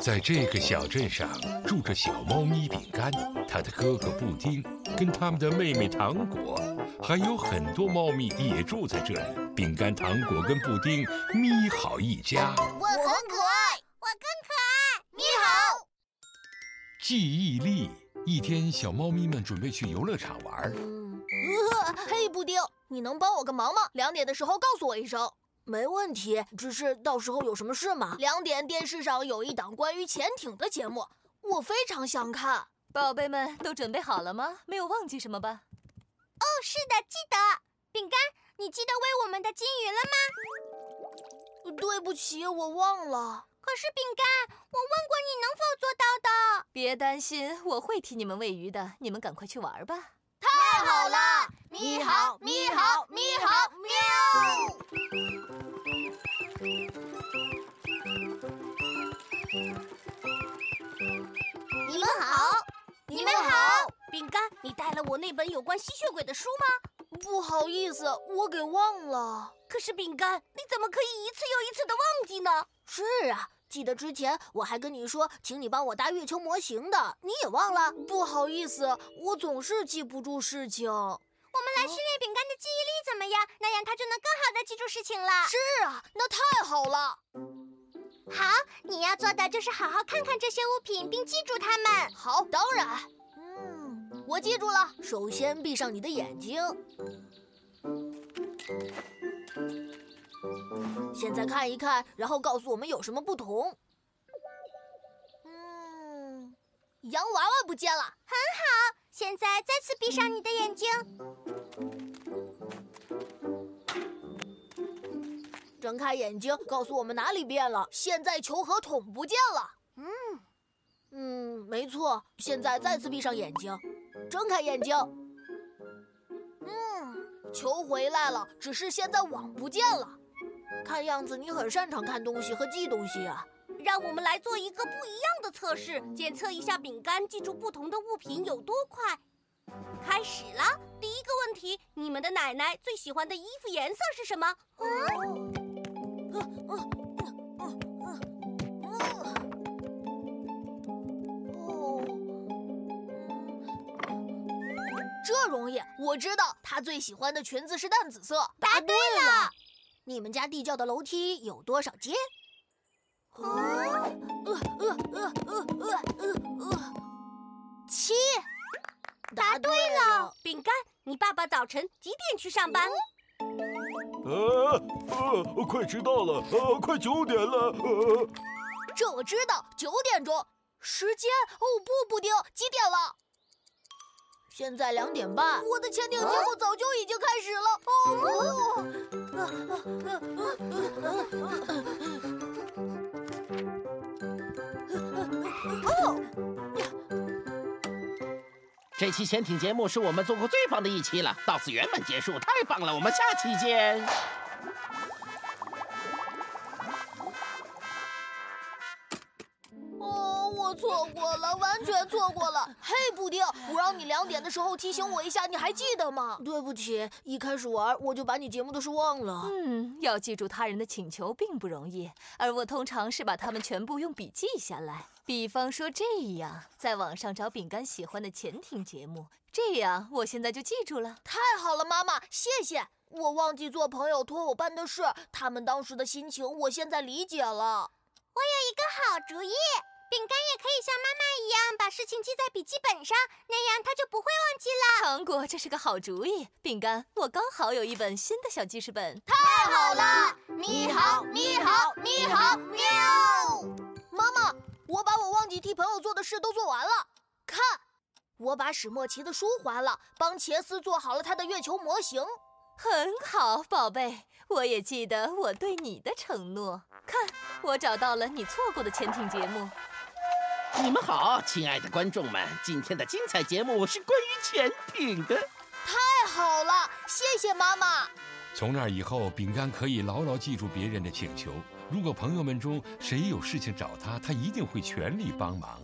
在这个小镇上住着小猫咪饼干，它的哥哥布丁，跟他们的妹妹糖果，还有很多猫咪也住在这里。饼干、糖果跟布丁咪好一家。我很可爱，我更可爱。咪好。记忆力。一天，小猫咪们准备去游乐场玩。嗯，嘿，布丁，你能帮我个忙吗？两点的时候告诉我一声。没问题，只是到时候有什么事吗？两点电视上有一档关于潜艇的节目，我非常想看。宝贝们都准备好了吗？没有忘记什么吧？哦，是的，记得。饼干，你记得喂我们的金鱼了吗？对不起，我忘了。可是饼干，我问过你能否做到的。别担心，我会替你们喂鱼的。你们赶快去玩吧。太好了，咪好，咪好，咪好，喵。你们好你们好，饼干，你带了我那本有关吸血鬼的书吗？不好意思，我给忘了。可是饼干，你怎么可以一次又一次的忘记呢？是啊，记得之前我还跟你说，请你帮我搭月球模型的，你也忘了。不好意思，我总是记不住事情。我们来训练饼干的记忆力怎么样？那样他就能更好的记住事情了。是啊，那太好了。好，你要做的就是好好看看这些物品，并记住它们。好，当然。嗯，我记住了。首先闭上你的眼睛。现在看一看，然后告诉我们有什么不同。嗯，洋娃娃不见了。很好，现在再次闭上你的眼睛。睁开眼睛，告诉我们哪里变了。现在球和桶不见了。嗯，嗯，没错。现在再次闭上眼睛，睁开眼睛。嗯，球回来了，只是现在网不见了。看样子你很擅长看东西和记东西啊。让我们来做一个不一样的测试，检测一下饼干记住不同的物品有多快。开始了，第一个问题：你们的奶奶最喜欢的衣服颜色是什么？嗯。这容易，我知道她最喜欢的裙子是淡紫色。答对了。你们家地窖的楼梯有多少阶？呃呃呃呃呃呃呃，七。答对了。饼干，你爸爸早晨几点去上班？呃呃，快迟到了，呃，快九点了。呃，这我知道，九点钟。时间？哦不，布丁，几点了？现在两点半，我的潜艇节目早就已经开始了。哦，这期潜艇节目是我们做过最棒的一期了，到此圆满结束，太棒了！我们下期见。错过了，完全错过了！嘿，布丁，我让你两点的时候提醒我一下，你还记得吗？对不起，一开始玩我就把你节目的事忘了。嗯，要记住他人的请求并不容易，而我通常是把他们全部用笔记下来。比方说这样，在网上找饼干喜欢的潜艇节目，这样我现在就记住了。太好了，妈妈，谢谢。我忘记做朋友托我办的事，他们当时的心情我现在理解了。我有一个好主意。饼干也可以像妈妈一样把事情记在笔记本上，那样他就不会忘记了。糖果，这是个好主意。饼干，我刚好有一本新的小记事本，太好了！咪好，咪好，咪好，喵！妈妈，我把我忘记替朋友做的事都做完了。看，我把史莫奇的书还了，帮茄斯做好了他的月球模型。很好，宝贝，我也记得我对你的承诺。看，我找到了你错过的潜艇节目。你们好，亲爱的观众们，今天的精彩节目是关于潜艇的。太好了，谢谢妈妈。从那以后，饼干可以牢牢记住别人的请求。如果朋友们中谁有事情找他，他一定会全力帮忙。